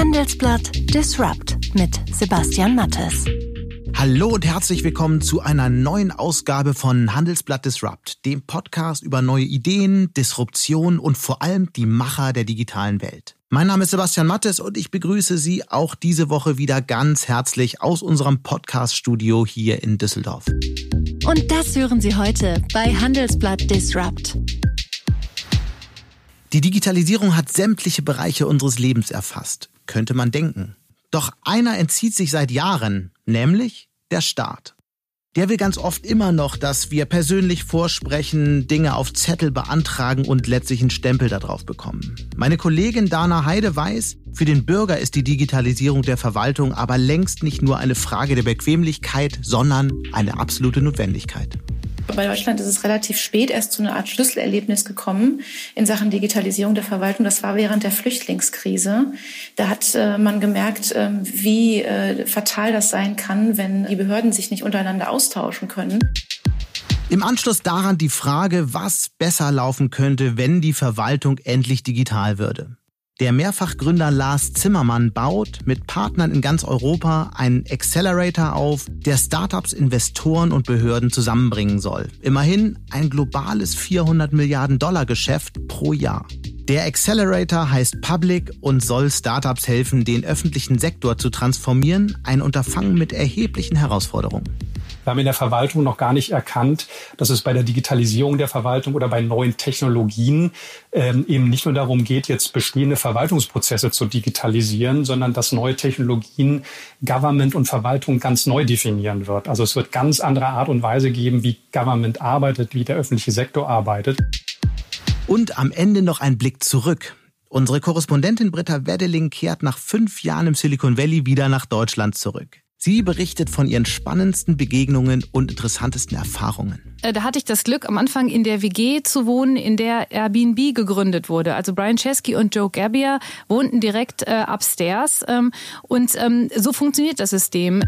Handelsblatt Disrupt mit Sebastian Mattes. Hallo und herzlich willkommen zu einer neuen Ausgabe von Handelsblatt Disrupt, dem Podcast über neue Ideen, Disruption und vor allem die Macher der digitalen Welt. Mein Name ist Sebastian Mattes und ich begrüße Sie auch diese Woche wieder ganz herzlich aus unserem Podcast-Studio hier in Düsseldorf. Und das hören Sie heute bei Handelsblatt Disrupt. Die Digitalisierung hat sämtliche Bereiche unseres Lebens erfasst, könnte man denken. Doch einer entzieht sich seit Jahren, nämlich der Staat. Der will ganz oft immer noch, dass wir persönlich vorsprechen, Dinge auf Zettel beantragen und letztlich einen Stempel darauf bekommen. Meine Kollegin Dana Heide weiß, für den Bürger ist die Digitalisierung der Verwaltung aber längst nicht nur eine Frage der Bequemlichkeit, sondern eine absolute Notwendigkeit. Bei Deutschland ist es relativ spät erst zu einer Art Schlüsselerlebnis gekommen in Sachen Digitalisierung der Verwaltung. Das war während der Flüchtlingskrise. Da hat äh, man gemerkt, äh, wie äh, fatal das sein kann, wenn die Behörden sich nicht untereinander austauschen können. Im Anschluss daran die Frage, was besser laufen könnte, wenn die Verwaltung endlich digital würde. Der Mehrfachgründer Lars Zimmermann baut mit Partnern in ganz Europa einen Accelerator auf, der Startups, Investoren und Behörden zusammenbringen soll. Immerhin ein globales 400 Milliarden Dollar Geschäft pro Jahr. Der Accelerator heißt Public und soll Startups helfen, den öffentlichen Sektor zu transformieren, ein Unterfangen mit erheblichen Herausforderungen. Wir haben in der Verwaltung noch gar nicht erkannt, dass es bei der Digitalisierung der Verwaltung oder bei neuen Technologien ähm, eben nicht nur darum geht, jetzt bestehende Verwaltungsprozesse zu digitalisieren, sondern dass neue Technologien Government und Verwaltung ganz neu definieren wird. Also es wird ganz andere Art und Weise geben, wie Government arbeitet, wie der öffentliche Sektor arbeitet. Und am Ende noch ein Blick zurück. Unsere Korrespondentin Britta Weddeling kehrt nach fünf Jahren im Silicon Valley wieder nach Deutschland zurück. Sie berichtet von ihren spannendsten Begegnungen und interessantesten Erfahrungen. Äh, da hatte ich das Glück, am Anfang in der WG zu wohnen, in der Airbnb gegründet wurde. Also Brian Chesky und Joe Gabbier wohnten direkt äh, upstairs. Ähm, und ähm, so funktioniert das System.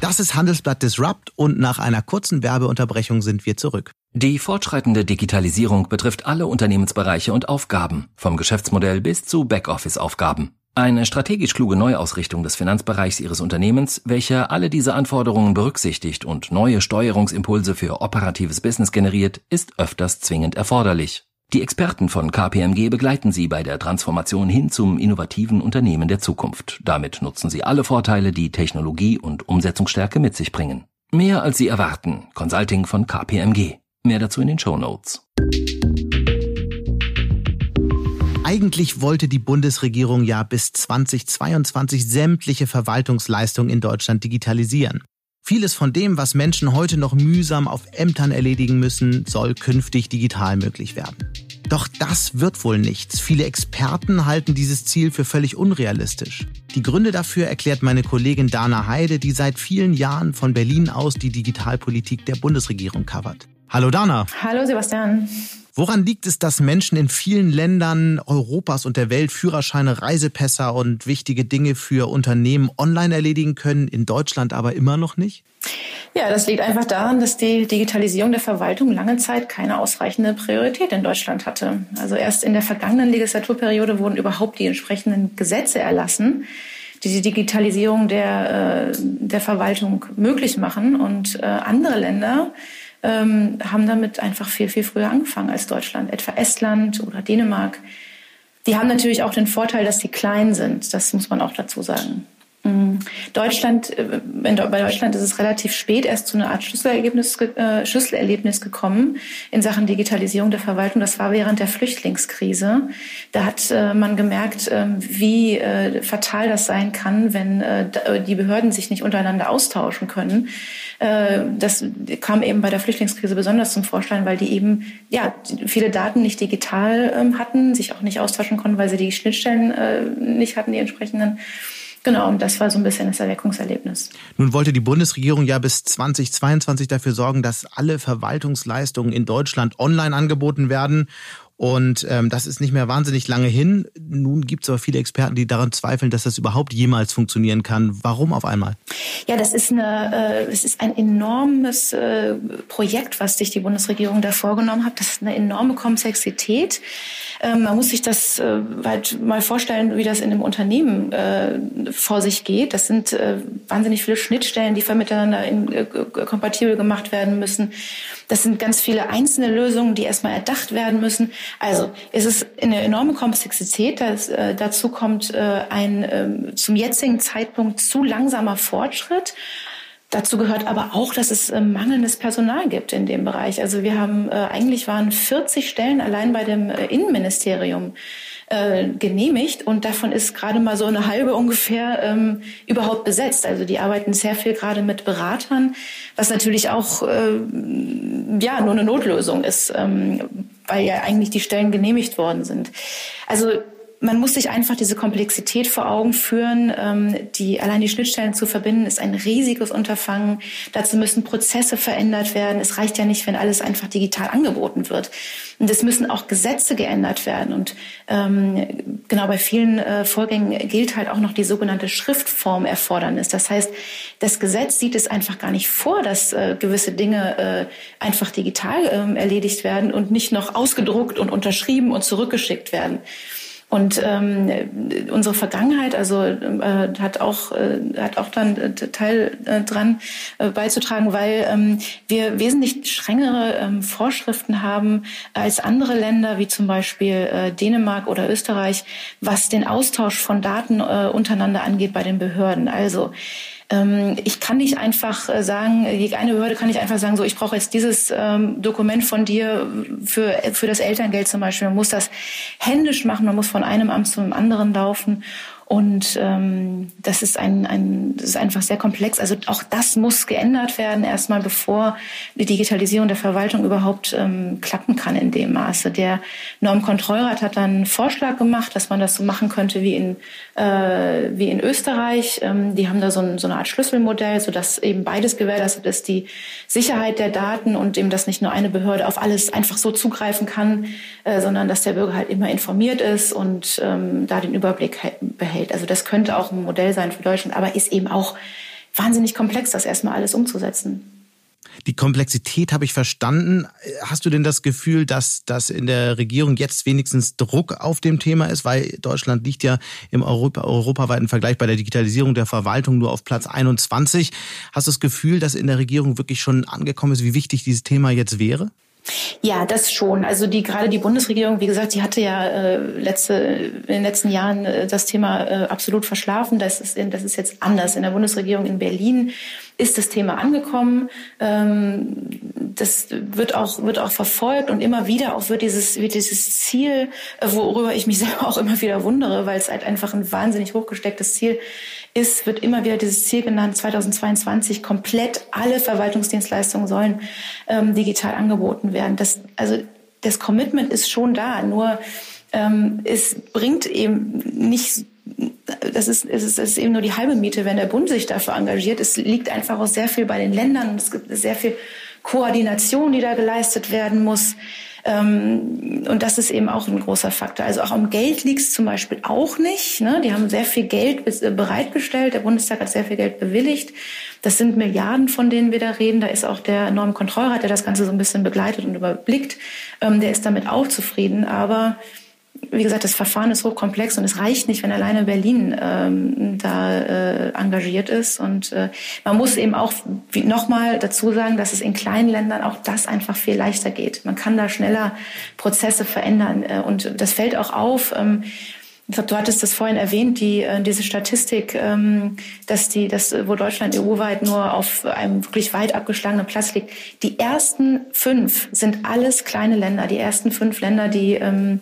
Das ist Handelsblatt Disrupt und nach einer kurzen Werbeunterbrechung sind wir zurück. Die fortschreitende Digitalisierung betrifft alle Unternehmensbereiche und Aufgaben, vom Geschäftsmodell bis zu Backoffice-Aufgaben. Eine strategisch kluge Neuausrichtung des Finanzbereichs Ihres Unternehmens, welche alle diese Anforderungen berücksichtigt und neue Steuerungsimpulse für operatives Business generiert, ist öfters zwingend erforderlich. Die Experten von KPMG begleiten Sie bei der Transformation hin zum innovativen Unternehmen der Zukunft. Damit nutzen Sie alle Vorteile, die Technologie und Umsetzungsstärke mit sich bringen. Mehr als Sie erwarten. Consulting von KPMG. Mehr dazu in den Show Notes. Eigentlich wollte die Bundesregierung ja bis 2022 sämtliche Verwaltungsleistungen in Deutschland digitalisieren. Vieles von dem, was Menschen heute noch mühsam auf Ämtern erledigen müssen, soll künftig digital möglich werden. Doch das wird wohl nichts. Viele Experten halten dieses Ziel für völlig unrealistisch. Die Gründe dafür erklärt meine Kollegin Dana Heide, die seit vielen Jahren von Berlin aus die Digitalpolitik der Bundesregierung covert. Hallo Dana. Hallo Sebastian. Woran liegt es, dass Menschen in vielen Ländern Europas und der Welt Führerscheine, Reisepässe und wichtige Dinge für Unternehmen online erledigen können, in Deutschland aber immer noch nicht? Ja, das liegt einfach daran, dass die Digitalisierung der Verwaltung lange Zeit keine ausreichende Priorität in Deutschland hatte. Also erst in der vergangenen Legislaturperiode wurden überhaupt die entsprechenden Gesetze erlassen, die die Digitalisierung der, äh, der Verwaltung möglich machen. Und äh, andere Länder ähm, haben damit einfach viel, viel früher angefangen als Deutschland. Etwa Estland oder Dänemark. Die haben natürlich auch den Vorteil, dass sie klein sind. Das muss man auch dazu sagen. Mhm. Deutschland, äh, bei Deutschland ist es relativ spät erst zu einer Art Schlüsselerlebnis, äh, Schlüsselerlebnis gekommen in Sachen Digitalisierung der Verwaltung. Das war während der Flüchtlingskrise. Da hat äh, man gemerkt, äh, wie äh, fatal das sein kann, wenn äh, die Behörden sich nicht untereinander austauschen können. das kam eben bei der Flüchtlingskrise besonders zum Vorschein, weil die eben ja viele Daten nicht digital ähm, hatten, sich auch nicht austauschen konnten, weil sie die Schnittstellen nicht hatten, die entsprechenden. Genau, und das war so ein bisschen das Erweckungserlebnis. Nun wollte die Bundesregierung ja bis 2022 dafür sorgen, dass alle Verwaltungsleistungen in Deutschland online angeboten werden. Und ähm, das ist nicht mehr wahnsinnig lange hin. Nun gibt es aber viele Experten, die daran zweifeln, dass das überhaupt jemals funktionieren kann. Warum auf einmal? Ja, das ist, eine, äh, es ist ein enormes äh, Projekt, was sich die Bundesregierung da vorgenommen hat. Das ist eine enorme Komplexität. Ähm, man muss sich das äh, halt mal vorstellen, wie das in einem Unternehmen äh, vor sich geht. Das sind äh, wahnsinnig viele Schnittstellen, die miteinander in, äh, kompatibel gemacht werden müssen. Das sind ganz viele einzelne Lösungen, die erstmal erdacht werden müssen. Also es ist eine enorme Komplexität. Das, äh, dazu kommt äh, ein äh, zum jetzigen Zeitpunkt zu langsamer Fortschritt. Dazu gehört aber auch, dass es äh, mangelndes Personal gibt in dem Bereich. Also wir haben äh, eigentlich waren 40 Stellen allein bei dem äh, Innenministerium äh, genehmigt und davon ist gerade mal so eine halbe ungefähr ähm, überhaupt besetzt. Also die arbeiten sehr viel gerade mit Beratern, was natürlich auch äh, ja nur eine Notlösung ist, ähm, weil ja eigentlich die Stellen genehmigt worden sind. Also man muss sich einfach diese Komplexität vor Augen führen. Ähm, die, allein die Schnittstellen zu verbinden, ist ein riesiges Unterfangen. Dazu müssen Prozesse verändert werden. Es reicht ja nicht, wenn alles einfach digital angeboten wird. Und es müssen auch Gesetze geändert werden. Und ähm, genau bei vielen äh, Vorgängen gilt halt auch noch die sogenannte Schriftformerfordernis. Das heißt, das Gesetz sieht es einfach gar nicht vor, dass äh, gewisse Dinge äh, einfach digital äh, erledigt werden und nicht noch ausgedruckt und unterschrieben und zurückgeschickt werden. Und ähm, unsere Vergangenheit, also äh, hat auch äh, hat auch dann äh, Teil äh, dran äh, beizutragen, weil ähm, wir wesentlich strengere ähm, Vorschriften haben als andere Länder, wie zum Beispiel äh, Dänemark oder Österreich, was den Austausch von Daten äh, untereinander angeht bei den Behörden. Also ich kann nicht einfach äh, sagen, eine Behörde kann nicht einfach sagen, so ich brauche jetzt dieses ähm, Dokument von dir für, für das Elterngeld zum Beispiel. Man muss das händisch machen, man muss von einem Amt zum anderen laufen. Und ähm, das ist ein, ein das ist einfach sehr komplex. Also auch das muss geändert werden, erstmal bevor die Digitalisierung der Verwaltung überhaupt ähm, klappen kann in dem Maße. Der Normkontrollrat hat dann einen Vorschlag gemacht, dass man das so machen könnte wie in, äh, wie in Österreich. Ähm, die haben da so, ein, so eine Art Schlüsselmodell, sodass eben beides gewährleistet ist, die Sicherheit der Daten und eben, dass nicht nur eine Behörde auf alles einfach so zugreifen kann, äh, sondern dass der Bürger halt immer informiert ist und ähm, da den Überblick behält hält. Also das könnte auch ein Modell sein für Deutschland, aber ist eben auch wahnsinnig komplex, das erstmal alles umzusetzen. Die Komplexität habe ich verstanden. Hast du denn das Gefühl, dass das in der Regierung jetzt wenigstens Druck auf dem Thema ist? Weil Deutschland liegt ja im Europa, europaweiten Vergleich bei der Digitalisierung der Verwaltung nur auf Platz 21. Hast du das Gefühl, dass in der Regierung wirklich schon angekommen ist, wie wichtig dieses Thema jetzt wäre? Ja, das schon. Also die gerade die Bundesregierung, wie gesagt, die hatte ja äh, letzte in den letzten Jahren äh, das Thema äh, absolut verschlafen. Das ist das ist jetzt anders. In der Bundesregierung in Berlin ist das Thema angekommen. Ähm, das wird auch wird auch verfolgt und immer wieder auch wird dieses wird dieses Ziel, äh, worüber ich mich selber auch immer wieder wundere, weil es halt einfach ein wahnsinnig hochgestecktes Ziel ist, wird immer wieder dieses Ziel genannt, 2022 komplett alle Verwaltungsdienstleistungen sollen ähm, digital angeboten werden. Das, also das Commitment ist schon da, nur ähm, es bringt eben nicht das ist, es ist, ist eben nur die halbe Miete, wenn der Bund sich dafür engagiert. Es liegt einfach auch sehr viel bei den Ländern. Es gibt sehr viel Koordination, die da geleistet werden muss. Ähm, und das ist eben auch ein großer Faktor. Also auch am Geld liegt es zum Beispiel auch nicht. Ne? Die haben sehr viel Geld äh, bereitgestellt. Der Bundestag hat sehr viel Geld bewilligt. Das sind Milliarden, von denen wir da reden. Da ist auch der Normkontrollrat, der das Ganze so ein bisschen begleitet und überblickt. Ähm, der ist damit auch zufrieden. Aber wie gesagt, das Verfahren ist hochkomplex und es reicht nicht, wenn alleine Berlin ähm, da äh, engagiert ist. Und äh, man muss eben auch nochmal dazu sagen, dass es in kleinen Ländern auch das einfach viel leichter geht. Man kann da schneller Prozesse verändern. Äh, und das fällt auch auf. Ähm, ich glaube, du hattest das vorhin erwähnt, die, äh, diese Statistik, ähm, dass die, dass, wo Deutschland EU-weit nur auf einem wirklich weit abgeschlagenen Platz liegt. Die ersten fünf sind alles kleine Länder. Die ersten fünf Länder, die, ähm,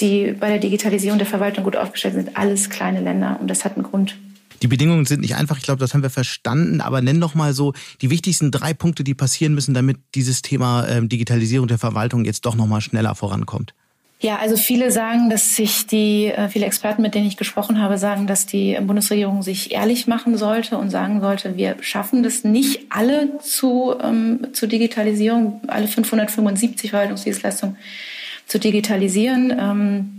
die bei der Digitalisierung der Verwaltung gut aufgestellt sind, alles kleine Länder. Und das hat einen Grund. Die Bedingungen sind nicht einfach, ich glaube, das haben wir verstanden, aber nenn doch mal so die wichtigsten drei Punkte, die passieren müssen, damit dieses Thema ähm, Digitalisierung der Verwaltung jetzt doch noch mal schneller vorankommt. Ja, also viele sagen, dass sich die, äh, viele Experten, mit denen ich gesprochen habe, sagen, dass die Bundesregierung sich ehrlich machen sollte und sagen sollte, wir schaffen das nicht alle zu, ähm, zur Digitalisierung, alle 575 Verwaltungsdienstleistungen zu digitalisieren. Ähm,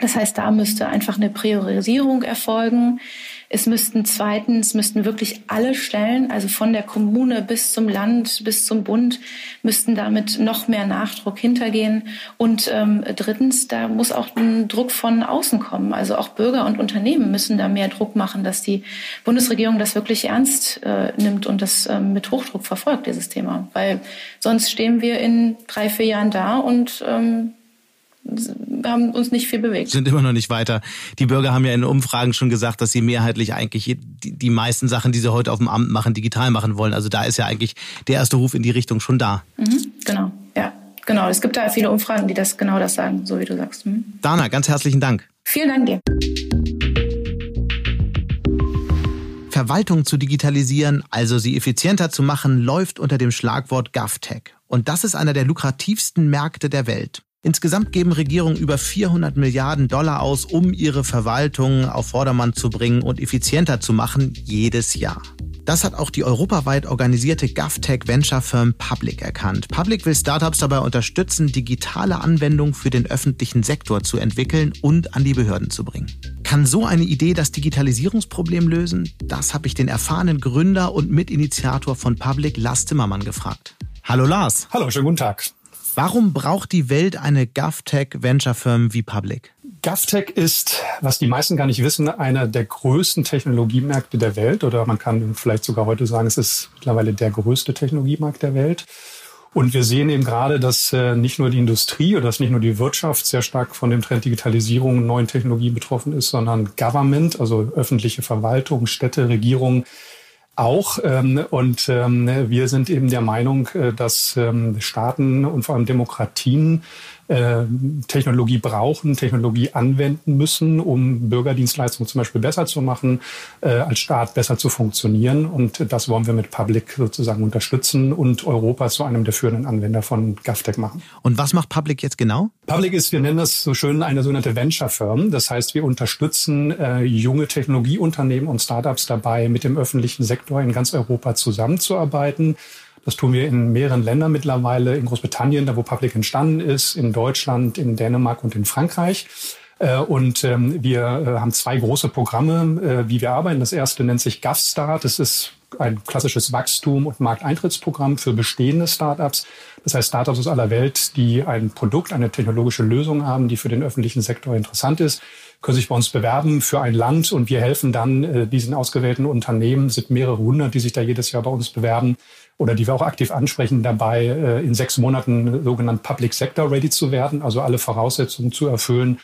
das heißt, da müsste einfach eine Priorisierung erfolgen. Es müssten zweitens, müssten wirklich alle Stellen, also von der Kommune bis zum Land, bis zum Bund, müssten damit noch mehr Nachdruck hintergehen. Und ähm, drittens, da muss auch ein Druck von außen kommen. Also auch Bürger und Unternehmen müssen da mehr Druck machen, dass die Bundesregierung das wirklich ernst äh, nimmt und das ähm, mit Hochdruck verfolgt, dieses Thema. Weil sonst stehen wir in drei, vier Jahren da und ähm, haben uns nicht viel bewegt. Sind immer noch nicht weiter. Die Bürger haben ja in Umfragen schon gesagt, dass sie mehrheitlich eigentlich die, die meisten Sachen, die sie heute auf dem Amt machen, digital machen wollen. Also da ist ja eigentlich der erste Ruf in die Richtung schon da. Mhm, genau, ja. Genau, es gibt da viele Umfragen, die das genau das sagen, so wie du sagst. Mhm. Dana, ganz herzlichen Dank. Vielen Dank dir. Verwaltung zu digitalisieren, also sie effizienter zu machen, läuft unter dem Schlagwort GovTech. Und das ist einer der lukrativsten Märkte der Welt. Insgesamt geben Regierungen über 400 Milliarden Dollar aus, um ihre Verwaltung auf Vordermann zu bringen und effizienter zu machen, jedes Jahr. Das hat auch die europaweit organisierte GovTech Venture Firm Public erkannt. Public will Startups dabei unterstützen, digitale Anwendungen für den öffentlichen Sektor zu entwickeln und an die Behörden zu bringen. Kann so eine Idee das Digitalisierungsproblem lösen? Das habe ich den erfahrenen Gründer und Mitinitiator von Public, Lars Zimmermann, gefragt. Hallo Lars. Hallo, schönen guten Tag. Warum braucht die Welt eine GovTech-Venture-Firm wie Public? GovTech ist, was die meisten gar nicht wissen, einer der größten Technologiemärkte der Welt. Oder man kann vielleicht sogar heute sagen, es ist mittlerweile der größte Technologiemarkt der Welt. Und wir sehen eben gerade, dass äh, nicht nur die Industrie oder dass nicht nur die Wirtschaft sehr stark von dem Trend Digitalisierung und neuen Technologien betroffen ist, sondern Government, also öffentliche Verwaltung, Städte, Regierungen, auch. Ähm, und ähm, wir sind eben der Meinung, äh, dass ähm, Staaten und vor allem Demokratien äh, Technologie brauchen, Technologie anwenden müssen, um Bürgerdienstleistungen zum Beispiel besser zu machen, äh, als Staat besser zu funktionieren. Und das wollen wir mit Public sozusagen unterstützen und Europa zu einem der führenden Anwender von GovTech machen. Und was macht Public jetzt genau? Public ist, wir nennen das so schön, eine sogenannte Venture Firm. Das heißt, wir unterstützen äh, junge Technologieunternehmen und Startups dabei, mit dem öffentlichen Sektor in ganz Europa zusammenzuarbeiten das tun wir in mehreren Ländern mittlerweile, in Großbritannien, da wo Public entstanden ist, in Deutschland, in Dänemark und in Frankreich. Äh, und ähm, wir äh, haben zwei große Programme, äh, wie wir arbeiten. Das erste nennt sich GovStart. Das ist ein klassisches Wachstum- und Markteintrittsprogramm für bestehende Startups. Das heißt Startups aus aller Welt, die ein Produkt, eine technologische Lösung haben, die für den öffentlichen Sektor interessant ist, können sich bei uns bewerben für ein Land und wir helfen dann diesen ausgewählten Unternehmen, sind mehrere hundert, die sich da jedes Jahr bei uns bewerben, oder die wir auch aktiv ansprechen, dabei äh, in sechs Monaten sogenannt Public Sector Ready zu werden, also alle Voraussetzungen zu erfüllen,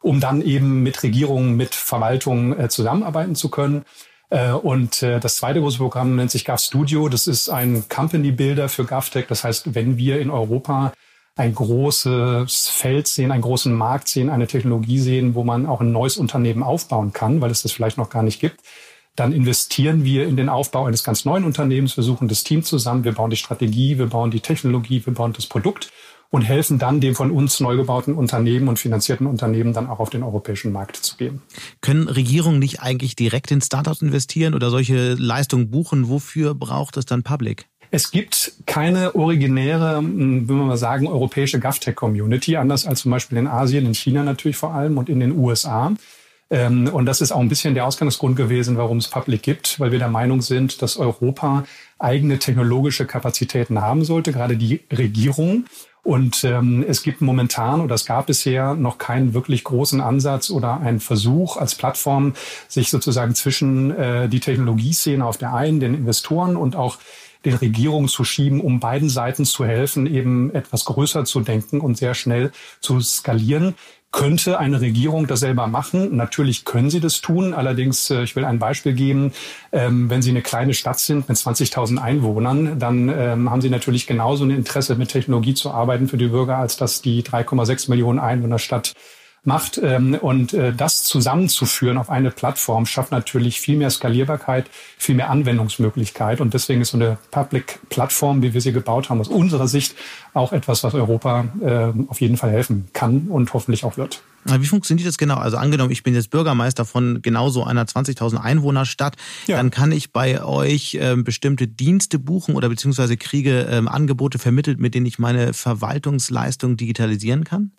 um dann eben mit Regierungen, mit Verwaltungen äh, zusammenarbeiten zu können. Äh, und das zweite große Programm nennt sich GovStudio. Das ist ein Company Builder für GovTech. Das heißt, wenn wir in Europa ein großes Feld sehen, einen großen Markt sehen, eine Technologie sehen, wo man auch ein neues Unternehmen aufbauen kann, weil es das vielleicht noch gar nicht gibt, dann investieren wir in den Aufbau eines ganz neuen Unternehmens. Wir suchen das Team zusammen, wir bauen die Strategie, wir bauen die Technologie, wir bauen das Produkt und helfen dann dem von uns neu gebauten Unternehmen und finanzierten Unternehmen dann auch auf den europäischen Markt zu gehen. Können Regierungen nicht eigentlich direkt in Startups investieren oder solche Leistungen buchen? Wofür braucht es dann Public? Es gibt keine originäre, hm, würde man mal sagen, europäische GovTech-Community, anders als zum Beispiel in Asien, in China natürlich vor allem und in den USA. Ähm, und das ist auch ein bisschen der Ausgangsgrund gewesen, warum es Public gibt, weil wir der Meinung sind, dass Europa eigene technologische Kapazitäten haben sollte, gerade die Regierung. Und ähm, es gibt momentan oder es gab bisher noch keinen wirklich großen Ansatz oder einen Versuch als Plattform, sich sozusagen zwischen äh, die Technologieszene auf der einen, den Investoren und auch den Regierungen zu schieben, um beiden Seiten zu helfen, eben etwas größer zu denken und sehr schnell zu skalieren. Könnte eine Regierung das selber machen? Natürlich können sie das tun. Allerdings, äh, ich will ein Beispiel geben. Ähm, wenn Sie eine kleine Stadt sind mit 20.000 Einwohnern, dann ähm, haben Sie natürlich genauso ein Interesse, mit Technologie zu arbeiten für die Bürger, als dass die 3,6 Millionen Einwohnerstadt macht. Ähm, und äh, das zusammenzuführen auf eine Plattform schafft natürlich viel mehr Skalierbarkeit, viel mehr Anwendungsmöglichkeit. Und deswegen ist so eine Public-Plattform, wie wir sie gebaut haben, aus unserer Sicht auch etwas, was Europa äh, auf jeden Fall helfen kann und hoffentlich auch wird. Wie funktioniert das genau? Also angenommen, ich bin jetzt Bürgermeister von genau so einer 20.000 Einwohnerstadt, ja. dann kann ich bei euch äh, bestimmte Dienste buchen oder beziehungsweise kriege ähm, Angebote vermittelt, mit denen ich meine Verwaltungsleistung digitalisieren kann?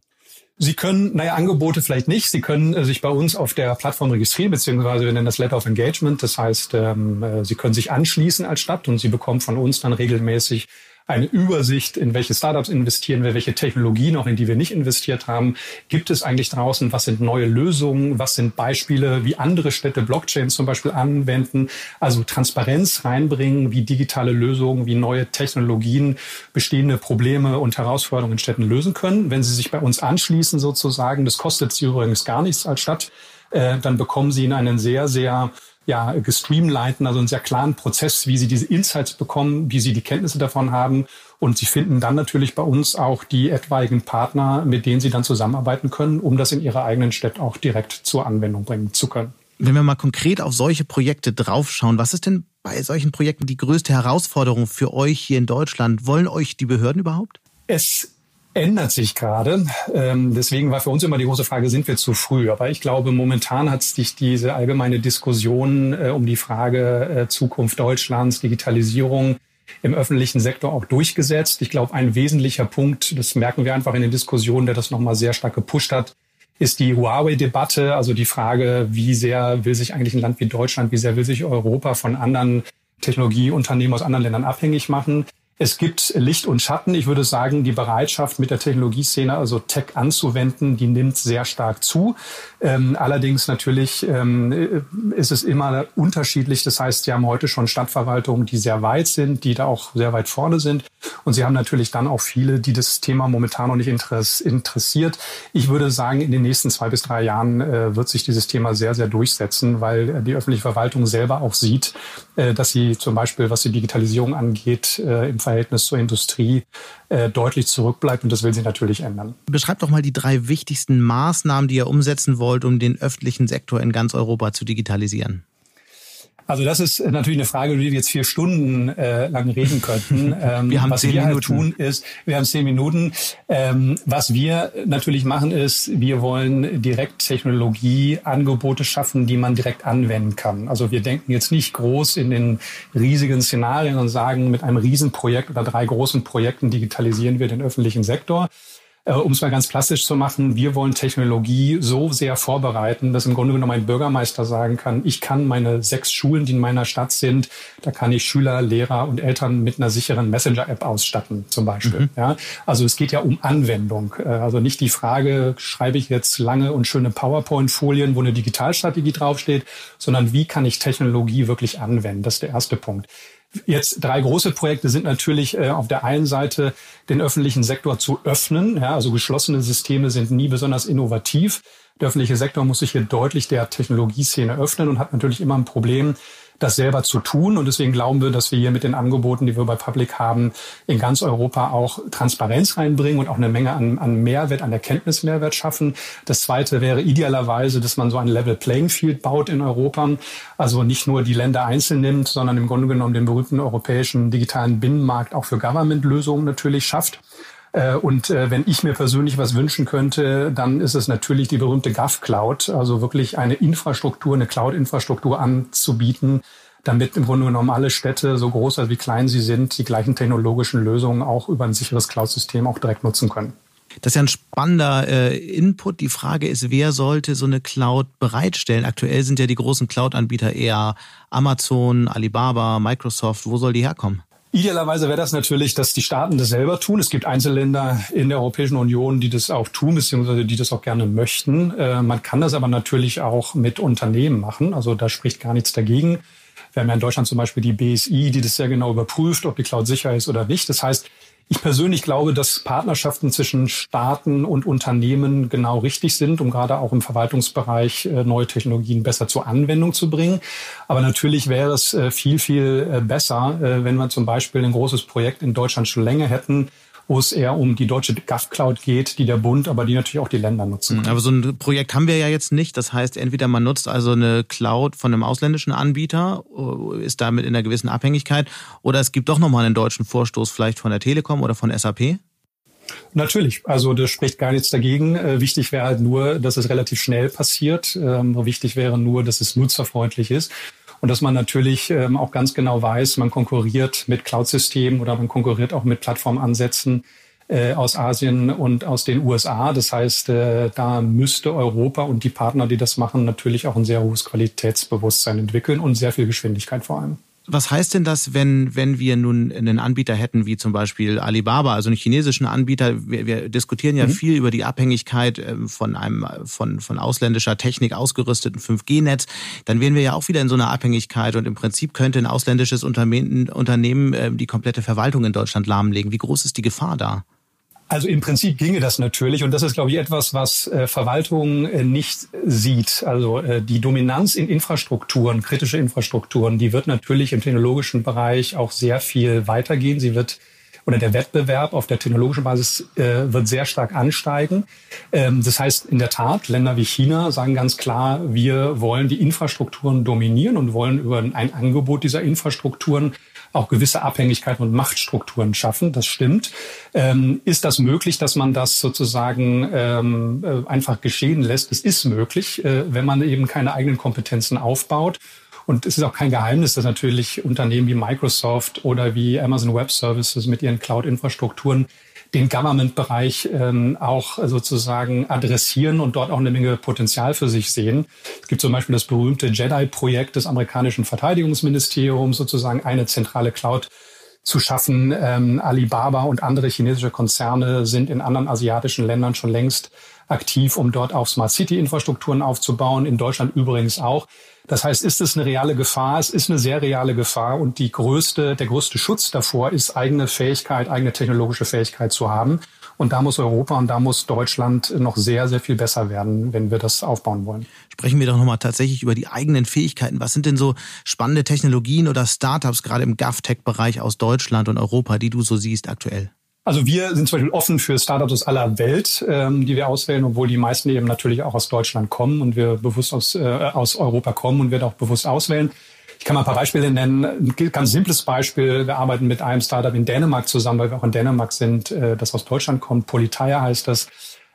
Sie können, naja, Angebote vielleicht nicht. Sie können äh, sich bei uns auf der Plattform registrieren, beziehungsweise wir nennen das Letter of Engagement. Das heißt, ähm, äh, Sie können sich anschließen als Stadt und Sie bekommen von uns dann regelmäßig eine Übersicht, in welche Startups investieren wir, welche Technologien, auch in die wir nicht investiert haben. Gibt es eigentlich draußen, was sind neue Lösungen, was sind Beispiele, wie andere Städte Blockchain zum Beispiel anwenden, also Transparenz reinbringen, wie digitale Lösungen, wie neue Technologien bestehende Probleme und Herausforderungen in Städten lösen können. Wenn Sie sich bei uns anschließen sozusagen, das kostet Sie übrigens gar nichts als Stadt, äh, dann bekommen Sie in einen sehr, sehr ja, gestreamliten, also einen sehr klaren Prozess, wie sie diese Insights bekommen, wie sie die Kenntnisse davon haben. Und sie finden dann natürlich bei uns auch die etwaigen Partner, mit denen sie dann zusammenarbeiten können, um das in ihrer eigenen Stadt auch direkt zur Anwendung bringen zu können. Wenn wir mal konkret auf solche Projekte draufschauen, was ist denn bei solchen Projekten die größte Herausforderung für euch hier in Deutschland? Wollen euch die Behörden überhaupt? Es ändert sich gerade. Ähm, deswegen war für uns immer die große Frage, sind wir zu früh? Aber ich glaube, momentan hat sich diese allgemeine Diskussion äh, um die Frage äh, Zukunft Deutschlands, Digitalisierung im öffentlichen Sektor auch durchgesetzt. Ich glaube, ein wesentlicher Punkt, das merken wir einfach in den Diskussionen, der das nochmal sehr stark gepusht hat, ist die Huawei-Debatte, also die Frage, wie sehr will sich eigentlich ein Land wie Deutschland, wie sehr will sich Europa von anderen Technologieunternehmen aus anderen Ländern abhängig machen. Es gibt Licht und Schatten. Ich würde sagen, die Bereitschaft mit der Technologieszene, also Tech anzuwenden, die nimmt sehr stark zu. Ähm, allerdings natürlich ähm, ist es immer unterschiedlich. Das heißt, Sie haben heute schon Stadtverwaltungen, die sehr weit sind, die da auch sehr weit vorne sind. Und Sie haben natürlich dann auch viele, die das Thema momentan noch nicht interessiert. Ich würde sagen, in den nächsten zwei bis drei Jahren äh, wird sich dieses Thema sehr, sehr durchsetzen, weil die öffentliche Verwaltung selber auch sieht, äh, dass sie zum Beispiel, was die Digitalisierung angeht, äh, im Verhältnis zur Industrie äh, deutlich zurückbleibt und das will sie natürlich ändern. Beschreibt doch mal die drei wichtigsten Maßnahmen, die ihr umsetzen wollt, um den öffentlichen Sektor in ganz Europa zu digitalisieren. Also das ist natürlich eine Frage, über die wir jetzt vier Stunden äh, lang reden könnten. Ähm, wir haben was zehn wir Minuten. halt tun ist, wir haben zehn Minuten. Ähm, was wir natürlich machen ist, wir wollen direkt Technologieangebote schaffen, die man direkt anwenden kann. Also wir denken jetzt nicht groß in den riesigen Szenarien und sagen, mit einem Riesenprojekt oder drei großen Projekten digitalisieren wir den öffentlichen Sektor, äh, um es mal ganz plastisch zu machen, wir wollen Technologie so sehr vorbereiten, dass im Grunde genommen ein Bürgermeister sagen kann, ich kann meine sechs Schulen, die in meiner Stadt sind, da kann ich Schüler, Lehrer und Eltern mit einer sicheren Messenger-App ausstatten, zum Beispiel. Mhm. Ja, also es geht ja um Anwendung. Äh, also nicht die Frage, schreibe ich jetzt lange und schöne PowerPoint-Folien, wo eine Digitalstrategie draufsteht, sondern wie kann ich Technologie wirklich anwenden? Das ist der erste Punkt. Jetzt drei große Projekte sind natürlich äh, auf der einen Seite den öffentlichen Sektor zu öffnen. Ja, also geschlossene Systeme sind nie besonders innovativ. Der öffentliche Sektor muss sich hier deutlich der Technologieszene öffnen und hat natürlich immer ein Problem, das selber zu tun. Und deswegen glauben wir, dass wir hier mit den Angeboten, die wir bei Public haben, in ganz Europa auch Transparenz reinbringen und auch eine Menge an, an Mehrwert, an Erkenntnismehrwert schaffen. Das zweite wäre idealerweise, dass man so ein Level Playing Field baut in Europa. Also nicht nur die Länder einzeln nimmt, sondern im Grunde genommen den berühmten europäischen digitalen Binnenmarkt auch für Government-Lösungen natürlich schafft. Äh, und äh, wenn ich mir persönlich was wünschen könnte, dann ist es natürlich die berühmte GovCloud, also wirklich eine Infrastruktur, eine Cloud-Infrastruktur anzubieten, damit im Grunde genommen alle Städte, so groß als wie klein sie sind, die gleichen technologischen Lösungen auch über ein sicheres Cloud-System auch direkt nutzen können. Das ist ja ein spannender äh, Input. Die Frage ist, wer sollte so eine Cloud bereitstellen? Aktuell sind ja die großen Cloud-Anbieter eher Amazon, Alibaba, Microsoft. Wo soll die herkommen? Idealerweise wäre das natürlich, dass die Staaten das selber tun. Es gibt Einzelländer in der Europäischen Union, die das auch tun, beziehungsweise die das auch gerne möchten. Äh, man kann das aber natürlich auch mit Unternehmen machen. Also da spricht gar nichts dagegen. Wir haben ja in Deutschland zum Beispiel die BSI, die das sehr genau überprüft, ob die Cloud sicher ist oder nicht. Das heißt, ich persönlich glaube, dass Partnerschaften zwischen Staaten und Unternehmen genau richtig sind, um gerade auch im Verwaltungsbereich äh, neue Technologien besser zur Anwendung zu bringen. Aber natürlich wäre es äh, viel, viel äh, besser, wenn wir zum Beispiel ein großes Projekt in Deutschland schon länger hätten, wo es eher um die deutsche GovCloud geht, die der Bund, aber die natürlich auch die Länder nutzen. Können. Aber so ein Projekt haben wir ja jetzt nicht. Das heißt, entweder man nutzt also eine Cloud von einem ausländischen Anbieter, äh, ist damit in einer gewissen Abhängigkeit, oder es gibt doch nochmal einen deutschen Vorstoß vielleicht von der Telekom oder von SAP. Natürlich, also das spricht gar nichts dagegen. Äh, wichtig wäre halt nur, dass es relativ schnell passiert. Ähm, wichtig wäre nur, dass es nutzerfreundlich ist und dass man natürlich ähm, auch ganz genau weiß, man konkurriert mit Cloud-Systemen oder man konkurriert auch mit Plattformansätzen, äh, aus Asien und aus den USA. Das heißt, äh, da müsste Europa und die Partner, die das machen, natürlich auch ein sehr hohes Qualitätsbewusstsein entwickeln und sehr viel Geschwindigkeit vor allem. Was heißt denn das, wenn, wenn wir nun einen Anbieter hätten, wie zum Beispiel Alibaba, also einen chinesischen Anbieter? Wir, wir diskutieren ja mhm. viel über die Abhängigkeit ähm, von einem von, von ausländischer Technik ausgerüsteten 5G-Netz. Dann wären wir ja auch wieder in so einer Abhängigkeit und im Prinzip könnte ein ausländisches Unternehmen, Unternehmen die komplette Verwaltung in Deutschland lahmlegen. Wie groß ist die Gefahr da? Also im Prinzip ginge das natürlich und das ist, glaube ich, etwas, was äh, Verwaltung äh, nicht sieht. Also äh, die Dominanz in Infrastrukturen, kritische Infrastrukturen, die wird natürlich im technologischen Bereich auch sehr viel weitergehen. Sie wird oder der Wettbewerb auf der technologischen Basis äh, wird sehr stark ansteigen. Ähm, das heißt, in der Tat, Länder wie China sagen ganz klar, wir wollen die Infrastrukturen dominieren und wollen über ein Angebot dieser Infrastrukturen auch gewisse Abhängigkeiten und Machtstrukturen schaffen. Das stimmt. Ähm, ist das möglich, dass man das sozusagen ähm, äh, einfach geschehen lässt? Es ist möglich, äh, wenn man eben keine eigenen Kompetenzen aufbaut. Und es ist auch kein Geheimnis, dass natürlich Unternehmen wie Microsoft oder wie Amazon Web Services mit ihren Cloud-Infrastrukturen den Government-Bereich ähm, auch sozusagen adressieren und dort auch eine Menge Potenzial für sich sehen. Es gibt zum Beispiel das berühmte JEDI-Projekt des amerikanischen Verteidigungsministeriums, sozusagen eine zentrale Cloud zu schaffen. Ähm, Alibaba und andere chinesische Konzerne sind in anderen asiatischen Ländern schon längst aktiv, um dort auch Smart City Infrastrukturen aufzubauen. In Deutschland übrigens auch. Das heißt, ist es eine reale Gefahr? Es ist eine sehr reale Gefahr und die größte, der größte Schutz davor ist, eigene Fähigkeit, eigene technologische Fähigkeit zu haben. Und da muss Europa und da muss Deutschland noch sehr, sehr viel besser werden, wenn wir das aufbauen wollen. Sprechen wir doch nochmal tatsächlich über die eigenen Fähigkeiten. Was sind denn so spannende Technologien oder Startups gerade im GovTech-Bereich aus Deutschland und Europa, die du so siehst aktuell? Also wir sind zum Beispiel offen für Startups aus aller Welt, ähm, die wir auswählen, obwohl die meisten eben natürlich auch aus Deutschland kommen und wir bewusst aus, äh, aus Europa kommen und wir auch bewusst auswählen. Ich kann mal ein paar Beispiele nennen. Ein ganz simples Beispiel. Wir arbeiten mit einem Startup in Dänemark zusammen, weil wir auch in Dänemark sind, äh, das aus Deutschland kommt. Politeia heißt das.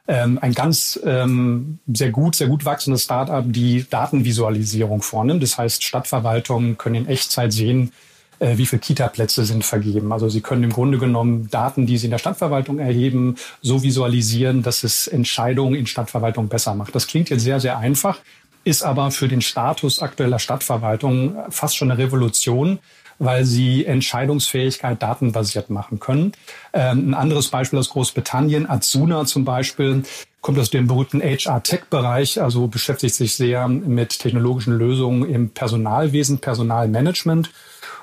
Ähm, ein ganz ähm, sehr gut, sehr gut wachsendes Startup, die Datenvisualisierung vornimmt. Das heißt, Stadtverwaltungen können in Echtzeit sehen, äh, wie viele Kita-Plätze sind vergeben. Also Sie können im Grunde genommen Daten, die Sie in der Stadtverwaltung erheben, so visualisieren, dass es Entscheidungen in Stadtverwaltung besser macht. Das klingt jetzt sehr, sehr einfach, ist aber für den Status aktueller Stadtverwaltung fast schon eine Revolution weil sie Entscheidungsfähigkeit datenbasiert machen können. Ähm, ein anderes Beispiel aus Großbritannien, Azuna zum Beispiel, kommt aus dem berühmten HR-Tech-Bereich, also beschäftigt sich sehr mit technologischen Lösungen im Personalwesen, Personalmanagement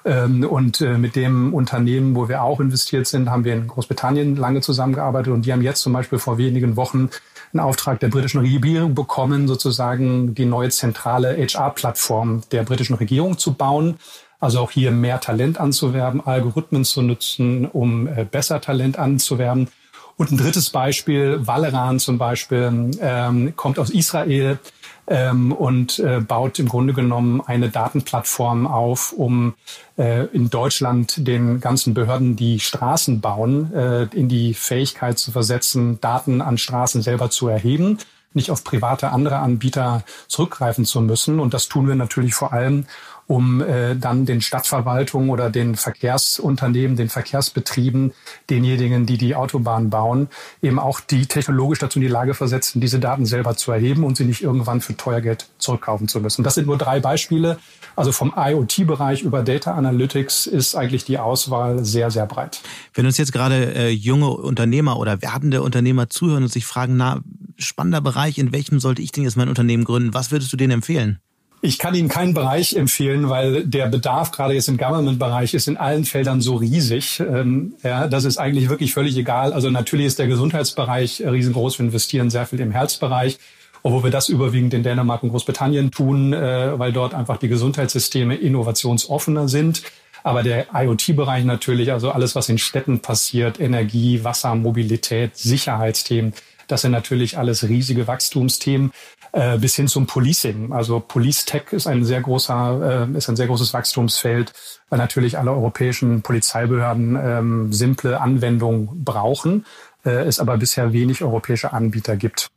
und äh, mit dem Unternehmen, wo wir auch investiert sind, haben wir in Großbritannien lange zusammengearbeitet und die haben jetzt zum Beispiel vor wenigen Wochen einen Auftrag der britischen Regierung bekommen, sozusagen die neue zentrale HR-Plattform der britischen Regierung zu bauen. Also auch hier mehr Talent anzuwerben, Algorithmen zu nutzen, um äh, besser Talent anzuwerben. Und ein drittes Beispiel, Valeran zum Beispiel, ähm, kommt aus Israel, ähm, und äh, baut im Grunde genommen eine Datenplattform auf, um äh, in Deutschland den ganzen Behörden, die Straßen bauen, äh, in die Fähigkeit zu versetzen, Daten an Straßen selber zu erheben nicht auf private andere Anbieter zurückgreifen zu müssen. Und das tun wir natürlich vor allem, um äh, dann den Stadtverwaltungen oder den Verkehrsunternehmen, den Verkehrsbetrieben, denjenigen, die die Autobahn bauen, eben auch die technologisch dazu in die Lage versetzen, diese Daten selber zu erheben und sie nicht irgendwann für teuer Geld zurückkaufen zu müssen. Das sind nur drei Beispiele. Also vom IoT-Bereich über Data Analytics ist eigentlich die Auswahl sehr, sehr breit. Wenn uns jetzt gerade äh, junge Unternehmer oder werdende Unternehmer zuhören und sich fragen, na, spannender Bereich, in welchem sollte ich denn jetzt mein Unternehmen gründen? Was würdest du denen empfehlen? Ich kann Ihnen keinen Bereich empfehlen, weil der Bedarf gerade jetzt im Government-Bereich ist in allen Feldern so riesig. Ähm, ja, das ist eigentlich wirklich völlig egal. Also natürlich ist der Gesundheitsbereich riesengroß. Wir investieren sehr viel im Herzbereich, obwohl wir das überwiegend in Dänemark und Großbritannien tun, äh, weil dort einfach die Gesundheitssysteme innovationsoffener sind. Aber der IoT-Bereich natürlich, also alles, was in Städten passiert, Energie, Wasser, Mobilität, Sicherheitsthemen, das sind natürlich alles riesige Wachstumsthemen äh, bis hin zum Policing. Also Police Tech ist ein sehr großer, äh, ist ein sehr großes Wachstumsfeld, weil natürlich alle europäischen Polizeibehörden ähm, simple Anwendungen brauchen, äh, es aber bisher wenig europäische Anbieter gibt.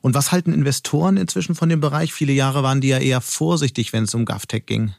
Und was halten Investoren inzwischen von dem Bereich? Viele Jahre waren die ja eher vorsichtig, wenn es um GovTech ging.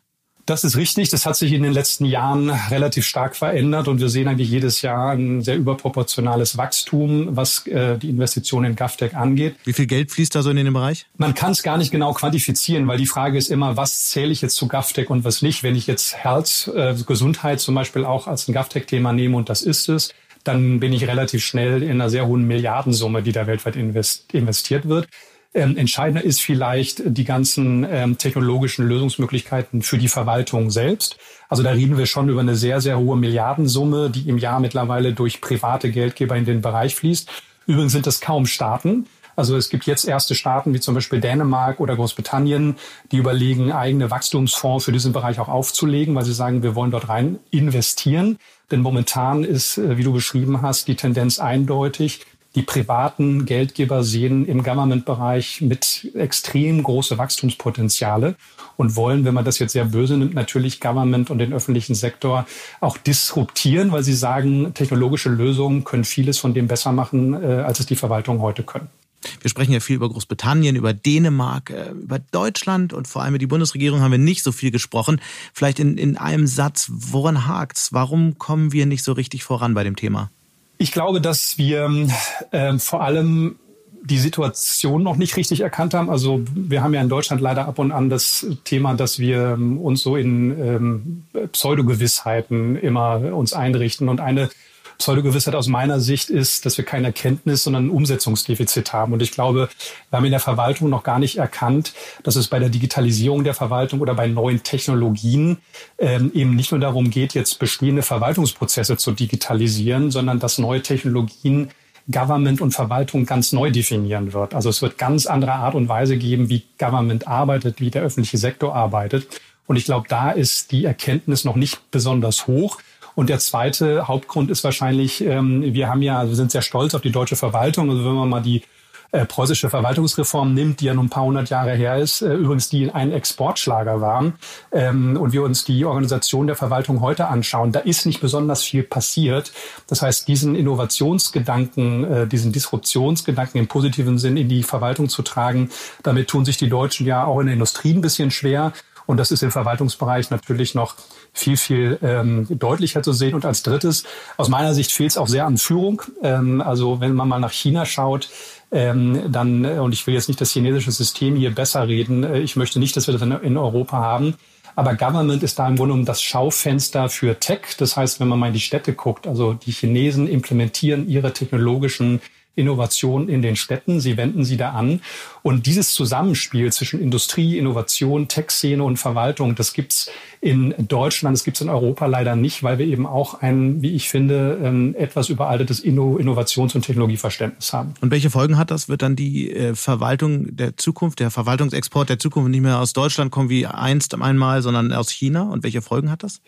Das ist richtig. Das hat sich in den letzten Jahren relativ stark verändert und wir sehen eigentlich jedes Jahr ein sehr überproportionales Wachstum, was äh, die Investitionen in GovTech angeht. Wie viel Geld fließt da so in den Bereich? Man kann es gar nicht genau quantifizieren, weil die Frage ist immer, was zähle ich jetzt zu GovTech und was nicht. Wenn ich jetzt Health, äh, Gesundheit zum Beispiel auch als ein GovTech-Thema nehme und das ist es, dann bin ich relativ schnell in einer sehr hohen Milliardensumme, die da weltweit investiert wird. Ähm, entscheidender ist vielleicht die ganzen ähm, technologischen Lösungsmöglichkeiten für die Verwaltung selbst. Also da reden wir schon über eine sehr, sehr hohe Milliardensumme, die im Jahr mittlerweile durch private Geldgeber in den Bereich fließt. Übrigens sind das kaum Staaten. Also es gibt jetzt erste Staaten wie zum Beispiel Dänemark oder Großbritannien, die überlegen, eigene Wachstumsfonds für diesen Bereich auch aufzulegen, weil sie sagen, wir wollen dort rein investieren. Denn momentan ist, äh, wie du beschrieben hast, die Tendenz eindeutig, die privaten Geldgeber sehen im Government-Bereich mit extrem große Wachstumspotenziale und wollen, wenn man das jetzt sehr böse nimmt, natürlich Government und den öffentlichen Sektor auch disruptieren, weil sie sagen, technologische Lösungen können vieles von dem besser machen, äh, als es die Verwaltung heute können. Wir sprechen ja viel über Großbritannien, über Dänemark, äh, über Deutschland und vor allem über die Bundesregierung haben wir nicht so viel gesprochen. Vielleicht in, in einem Satz, woran hakt's? Warum kommen wir nicht so richtig voran bei dem Thema? Ich glaube, dass wir äh, vor allem die Situation noch nicht richtig erkannt haben. Also wir haben ja in Deutschland leider ab und an das Thema, dass wir ähm, uns so in ähm, Pseudogewissheiten immer uns einrichten. Und eine Pseudogewissheit aus meiner Sicht ist, dass wir keine Erkenntnis, sondern ein Umsetzungsdefizit haben. Und ich glaube, wir haben in der Verwaltung noch gar nicht erkannt, dass es bei der Digitalisierung der Verwaltung oder bei neuen Technologien ähm, eben nicht nur darum geht, jetzt bestehende Verwaltungsprozesse zu digitalisieren, sondern dass neue Technologien Government und Verwaltung ganz neu definieren wird. Also es wird ganz andere Art und Weise geben, wie Government arbeitet, wie der öffentliche Sektor arbeitet. Und ich glaube, da ist die Erkenntnis noch nicht besonders hoch. Und der zweite Hauptgrund ist wahrscheinlich, ähm, wir haben ja, wir sind sehr stolz auf die deutsche Verwaltung. Also wenn man mal die äh, preußische Verwaltungsreform nimmt, die ja nun ein paar hundert Jahre her ist, äh, übrigens die ein Exportschlager waren, ähm, und wir uns die Organisation der Verwaltung heute anschauen, da ist nicht besonders viel passiert. Das heißt, diesen Innovationsgedanken, äh, diesen Disruptionsgedanken im positiven Sinn in die Verwaltung zu tragen, damit tun sich die Deutschen ja auch in der Industrie ein bisschen schwer. Und das ist im Verwaltungsbereich natürlich noch viel, viel ähm, deutlicher zu sehen. Und als drittes, aus meiner Sicht fehlt es auch sehr an Führung. Ähm, also wenn man mal nach China schaut, ähm, dann, äh, und ich will jetzt nicht das chinesische System hier besser reden, äh, ich möchte nicht, dass wir das in, in Europa haben. Aber Government ist da im Grunde genommen das Schaufenster für Tech. Das heißt, wenn man mal in die Städte guckt, also die Chinesen implementieren ihre technologischen Innovation in den Städten. Sie wenden sie da an. Und dieses Zusammenspiel zwischen Industrie, Innovation, Tech-Szene und Verwaltung, das gibt's in Deutschland, das gibt's in Europa leider nicht, weil wir eben auch ein, wie ich finde, ähm, etwas überaltetes Innovations- und Technologieverständnis haben. Und welche Folgen hat das? Wird dann die äh, Verwaltung der Zukunft, der Verwaltungsexport der Zukunft nicht mehr aus Deutschland kommen wie einst einmal, sondern aus China? Und welche Folgen hat das?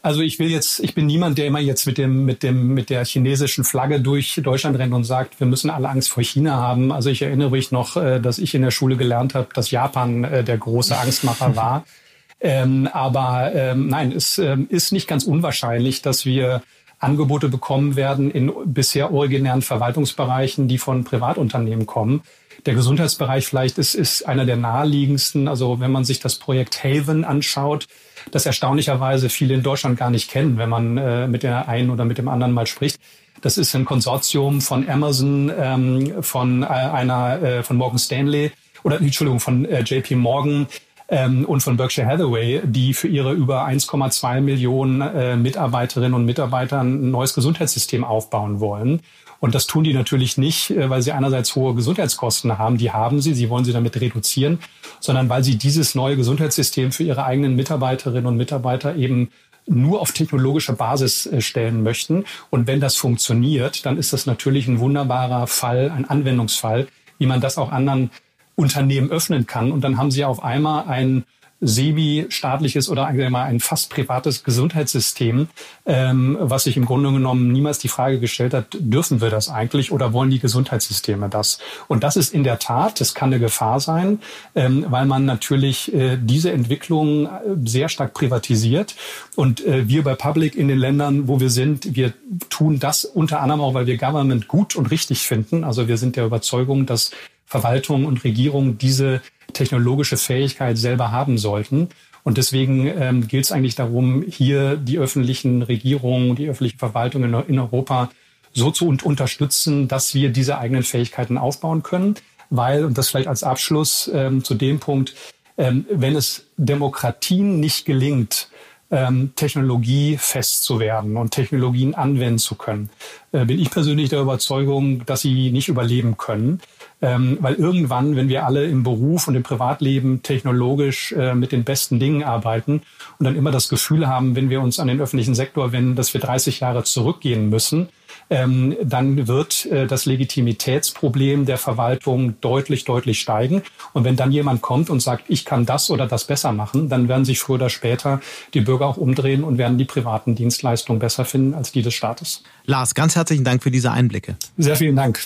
Also ich will jetzt, ich bin niemand, der immer jetzt mit dem, mit dem, mit der chinesischen Flagge durch Deutschland rennt und sagt, wir müssen alle Angst vor China haben. Also ich erinnere mich noch, äh, dass ich in der Schule gelernt habe, dass Japan äh, der große Angstmacher war. Ähm, aber ähm, nein, es ähm, ist nicht ganz unwahrscheinlich, dass wir Angebote bekommen werden in bisher originären Verwaltungsbereichen, die von Privatunternehmen kommen. Der Gesundheitsbereich vielleicht ist, ist einer der naheliegendsten. Also wenn man sich das Projekt Haven anschaut, das erstaunlicherweise viele in Deutschland gar nicht kennen, wenn man äh, mit der einen oder mit dem anderen mal spricht. Das ist ein Konsortium von Amazon, ähm, von äh, einer äh, von Morgan Stanley oder Entschuldigung von äh, JP Morgan ähm, und von Berkshire Hathaway, die für ihre über 1,2 Millionen äh, Mitarbeiterinnen und Mitarbeiter ein neues Gesundheitssystem aufbauen wollen. Und das tun die natürlich nicht, äh, weil sie einerseits hohe Gesundheitskosten haben, die haben sie, sie wollen sie damit reduzieren, sondern weil sie dieses neue Gesundheitssystem für ihre eigenen Mitarbeiterinnen und Mitarbeiter eben nur auf technologischer Basis äh, stellen möchten. Und wenn das funktioniert, dann ist das natürlich ein wunderbarer Fall, ein Anwendungsfall, wie man das auch anderen Unternehmen öffnen kann. Und dann haben sie auf einmal ein semi-staatliches oder ein fast privates Gesundheitssystem, ähm, was sich im Grunde genommen niemals die Frage gestellt hat, dürfen wir das eigentlich oder wollen die Gesundheitssysteme das? Und das ist in der Tat, das kann eine Gefahr sein, ähm, weil man natürlich äh, diese Entwicklung äh, sehr stark privatisiert. Und äh, wir bei Public in den Ländern, wo wir sind, wir tun das unter anderem auch, weil wir Government gut und richtig finden. Also wir sind der Überzeugung, dass Verwaltung und Regierung diese technologische Fähigkeit selber haben sollten. Und deswegen ähm, gilt es eigentlich darum, hier die öffentlichen Regierungen, die öffentliche Verwaltung in, in Europa so zu unterstützen, dass wir diese eigenen Fähigkeiten aufbauen können. Weil, und das vielleicht als Abschluss ähm, zu dem Punkt, ähm, wenn es Demokratien nicht gelingt, ähm, Technologie fest zu werden und Technologien anwenden zu können, äh, bin ich persönlich der Überzeugung, dass sie nicht überleben können. Ähm, weil irgendwann, wenn wir alle im Beruf und im Privatleben technologisch äh, mit den besten Dingen arbeiten und dann immer das Gefühl haben, wenn wir uns an den öffentlichen Sektor wenden, dass wir 30 Jahre zurückgehen müssen, ähm, dann wird äh, das Legitimitätsproblem der Verwaltung deutlich, deutlich steigen. Und wenn dann jemand kommt und sagt, ich kann das oder das besser machen, dann werden sich früher oder später die Bürger auch umdrehen und werden die privaten Dienstleistungen besser finden als die des Staates. Lars, ganz herzlichen Dank für diese Einblicke. Sehr vielen Dank.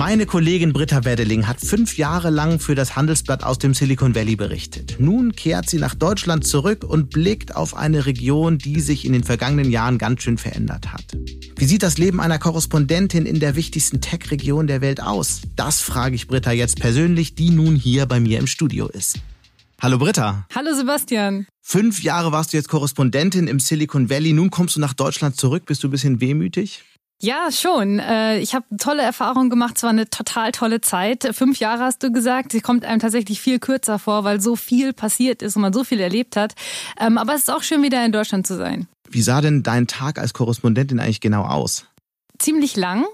Meine Kollegin Britta Weddeling hat fünf Jahre lang für das Handelsblatt aus dem Silicon Valley berichtet. Nun kehrt sie nach Deutschland zurück und blickt auf eine Region, die sich in den vergangenen Jahren ganz schön verändert hat. Wie sieht das Leben einer Korrespondentin in der wichtigsten Tech-Region der Welt aus? Das frage ich Britta jetzt persönlich, die nun hier bei mir im Studio ist. Hallo Britta. Hallo Sebastian. Fünf Jahre warst du jetzt Korrespondentin im Silicon Valley. Nun kommst du nach Deutschland zurück. Bist du ein bisschen wehmütig? Ja, schon. Äh, ich habe tolle Erfahrungen gemacht. Es war eine total tolle Zeit. Fünf Jahre hast du gesagt. Sie kommt einem tatsächlich viel kürzer vor, weil so viel passiert ist und man so viel erlebt hat. Ähm, aber es ist auch schön, wieder in Deutschland zu sein. Wie sah denn dein Tag als Korrespondentin eigentlich genau aus? Ziemlich lang.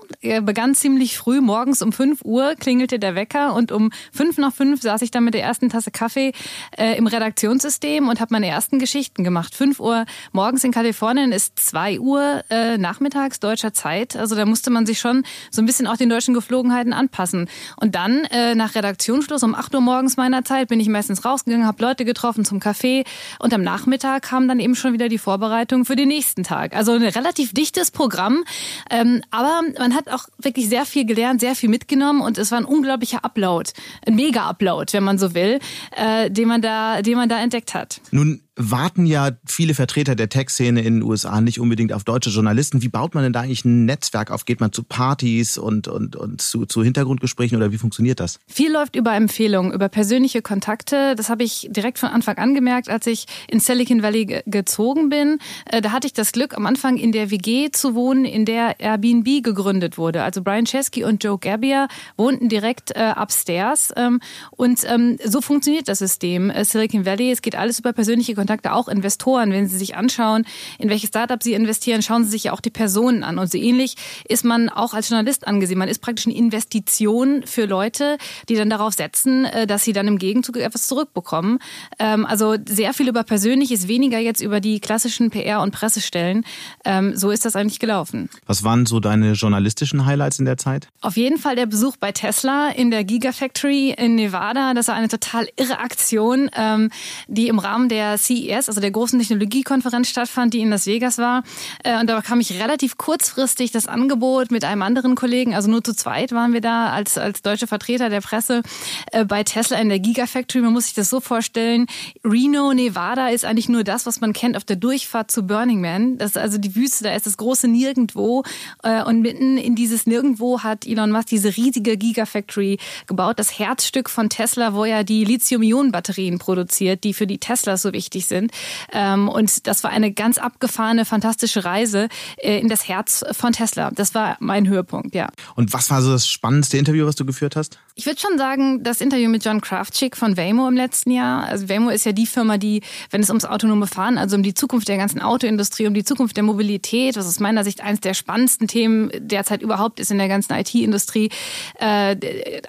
Begann ziemlich früh. Morgens um 5 Uhr klingelte der Wecker und um fünf nach fünf saß ich dann mit der ersten Tasse Kaffee äh, im Redaktionssystem und habe meine ersten Geschichten gemacht. 5 Uhr morgens in Kalifornien ist 2 Uhr äh, nachmittags deutscher Zeit. Also da musste man sich schon so ein bisschen auch den deutschen Geflogenheiten anpassen. Und dann äh, nach Redaktionsschluss um 8 Uhr morgens meiner Zeit bin ich meistens rausgegangen, habe Leute getroffen zum Kaffee und am Nachmittag kam dann eben schon wieder die Vorbereitung für den nächsten Tag. Also ein relativ dichtes Programm. Ähm, aber man hat auch wirklich sehr viel gelernt, sehr viel mitgenommen und es war ein unglaublicher Upload, ein Mega-Upload, wenn man so will, äh, den man da, den man da entdeckt hat. Nun warten ja viele Vertreter der Tech-Szene in den USA nicht unbedingt auf deutsche Journalisten. Wie baut man denn da eigentlich ein Netzwerk auf? Geht man zu Partys und, und, und zu, zu Hintergrundgesprächen oder wie funktioniert das? Viel läuft über Empfehlungen, über persönliche Kontakte. Das habe ich direkt von Anfang an gemerkt, als ich in Silicon Valley gezogen bin. Äh, da hatte ich das Glück, am Anfang in der WG zu wohnen, in der Airbnb gegründet wurde. Also Brian Chesky und Joe Gabbia wohnten direkt äh, upstairs. Ähm, und ähm, so funktioniert das System äh, Silicon Valley. Es geht alles über persönliche Kontakte. Kontakte, auch Investoren, wenn Sie sich anschauen, in welche Startups Sie investieren, schauen Sie sich ja auch die Personen an. Und so ähnlich ist man auch als Journalist angesehen. Man ist praktisch eine Investition für Leute, die dann darauf setzen, äh, dass sie dann im Gegenzug etwas zurückbekommen. Ähm, also sehr viel über Persönliches, weniger jetzt über die klassischen PR- und Pressestellen. Ähm, so ist das eigentlich gelaufen. Was waren so deine journalistischen Highlights in der Zeit? Auf jeden Fall der Besuch bei Tesla in der Gigafactory in Nevada. Das war eine total irre Aktion, ähm, die im Rahmen der CE CES, also der großen Technologiekonferenz stattfand, die in Las Vegas war. Äh, und da kam ich relativ kurzfristig das Angebot mit einem anderen Kollegen, also nur zu zweit waren wir da als, als deutsche Vertreter der Presse äh, bei Tesla in der Gigafactory. Man muss sich das so vorstellen, Reno, Nevada ist eigentlich nur das, was man kennt auf der Durchfahrt zu Burning Man. Das ist also die Wüste, da ist das große Nirgendwo. Äh, und mitten in dieses Nirgendwo hat Elon Musk diese riesige Gigafactory gebaut, das Herzstück von Tesla, wo er die Lithium-Ionen-Batterien produziert, die für die Teslas so wichtig sind sind. Ähm, und das war eine ganz abgefahrene, fantastische Reise äh, in das Herz von Tesla. Das war mein Höhepunkt, ja. Und was war so das spannendste Interview, was du geführt hast? Ich würde schon sagen, das Interview mit John Kraftschick von Waymo im letzten Jahr. Also Waymo ist ja die Firma, die, wenn es ums autonome Fahren, also um die Zukunft der ganzen Autoindustrie, um die Zukunft der Mobilität, was aus meiner Sicht eines der spannendsten Themen derzeit überhaupt ist in der ganzen IT-Industrie, äh,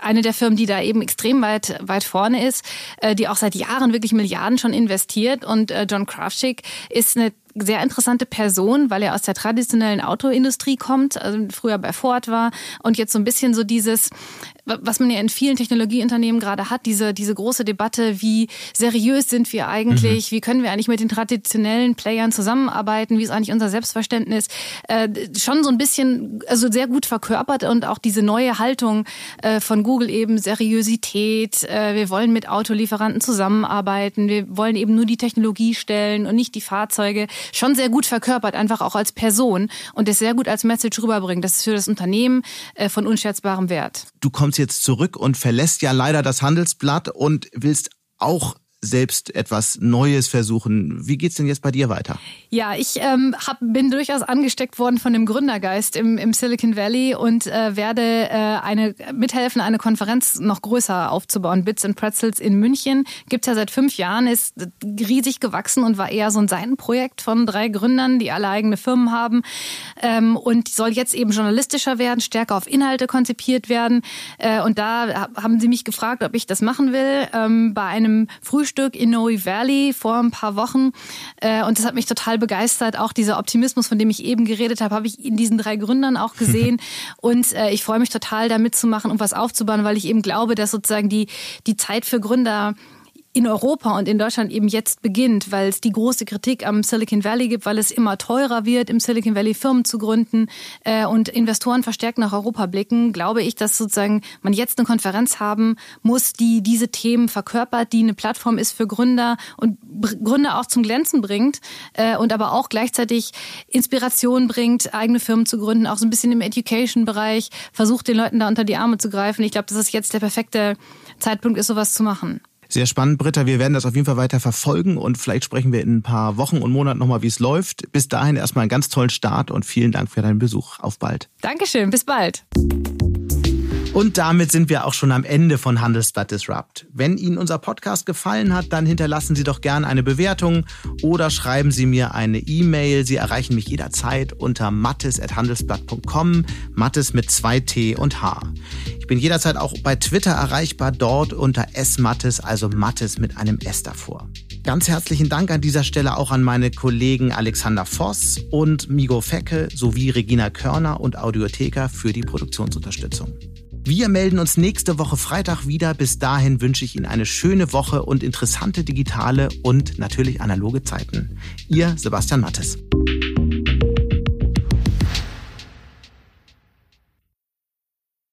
eine der Firmen, die da eben extrem weit, weit vorne ist, äh, die auch seit Jahren wirklich Milliarden schon investiert. Und äh, John Kraftschick ist eine sehr interessante Person, weil er aus der traditionellen Autoindustrie kommt, also früher bei Ford war. Und jetzt so ein bisschen so dieses, was man ja in vielen Technologieunternehmen gerade hat, diese, diese große Debatte, wie seriös sind wir eigentlich, mhm. wie können wir eigentlich mit den traditionellen Playern zusammenarbeiten, wie ist eigentlich unser Selbstverständnis, äh, schon so ein bisschen, also sehr gut verkörpert und auch diese neue Haltung äh, von Google eben Seriosität, äh, wir wollen mit Autolieferanten zusammenarbeiten, wir wollen eben nur die Technologie stellen und nicht die Fahrzeuge, schon sehr gut verkörpert, einfach auch als Person und das sehr gut als Message rüberbringt. Das ist für das Unternehmen äh, von unschätzbarem Wert. Du kommst jetzt zurück und verlässt ja leider das Handelsblatt und willst auch selbst etwas Neues versuchen. Wie geht's denn jetzt bei dir weiter? Ja, ich ähm, hab, bin durchaus angesteckt worden von dem Gründergeist im, im Silicon Valley und äh, werde äh, eine mithelfen, eine Konferenz noch größer aufzubauen. Bits and Pretzels in München gibt's ja seit fünf Jahren, ist riesig gewachsen und war eher so ein Seitenprojekt von drei Gründern, die alle eigene Firmen haben ähm, und soll jetzt eben journalistischer werden, stärker auf Inhalte konzipiert werden. Äh, und da haben sie mich gefragt, ob ich das machen will. Ähm, bei einem Früh Frühstück in Noe Valley vor ein paar Wochen. Äh, und das hat mich total begeistert. Auch dieser Optimismus, von dem ich eben geredet habe, habe ich in diesen drei Gründern auch gesehen. und äh, ich freue mich total, da mitzumachen und was aufzubauen, weil ich eben glaube, dass sozusagen die, die Zeit für Gründer in Europa und in Deutschland eben jetzt beginnt, weil es die große Kritik am Silicon Valley gibt, weil es immer teurer wird, im Silicon Valley Firmen zu gründen äh, und Investoren verstärkt nach Europa blicken, glaube ich, dass sozusagen man jetzt eine Konferenz haben muss, die diese Themen verkörpert, die eine Plattform ist für Gründer und Gründer auch zum Glänzen bringt äh, und aber auch gleichzeitig Inspiration bringt, eigene Firmen zu gründen, auch so ein bisschen im Education-Bereich, versucht den Leuten da unter die Arme zu greifen. Ich glaube, dass es jetzt der perfekte Zeitpunkt ist, sowas zu machen. Sehr spannend, Britta. Wir werden das auf jeden Fall weiter verfolgen und vielleicht sprechen wir in ein paar Wochen und Monaten nochmal, wie es läuft. Bis dahin erstmal einen ganz tollen Start und vielen Dank für deinen Besuch. Auf bald. Dankeschön, bis bald. Und damit sind wir auch schon am Ende von Handelsblatt Disrupt. Wenn Ihnen unser Podcast gefallen hat, dann hinterlassen Sie doch gerne eine Bewertung oder schreiben Sie mir eine E-Mail. Sie erreichen mich jederzeit unter mattes.handelsblatt.com, Mattes mit zwei T und H. Ich bin jederzeit auch bei Twitter erreichbar, dort unter smattes, also Mattes mit einem S davor. Ganz herzlichen Dank an dieser Stelle auch an meine Kollegen Alexander Voss und Migo Fecke sowie Regina Körner und Audiotheka für die Produktionsunterstützung. Wir melden uns nächste Woche Freitag wieder. Bis dahin wünsche ich Ihnen eine schöne Woche und interessante digitale und natürlich analoge Zeiten. Ihr Sebastian Mattes.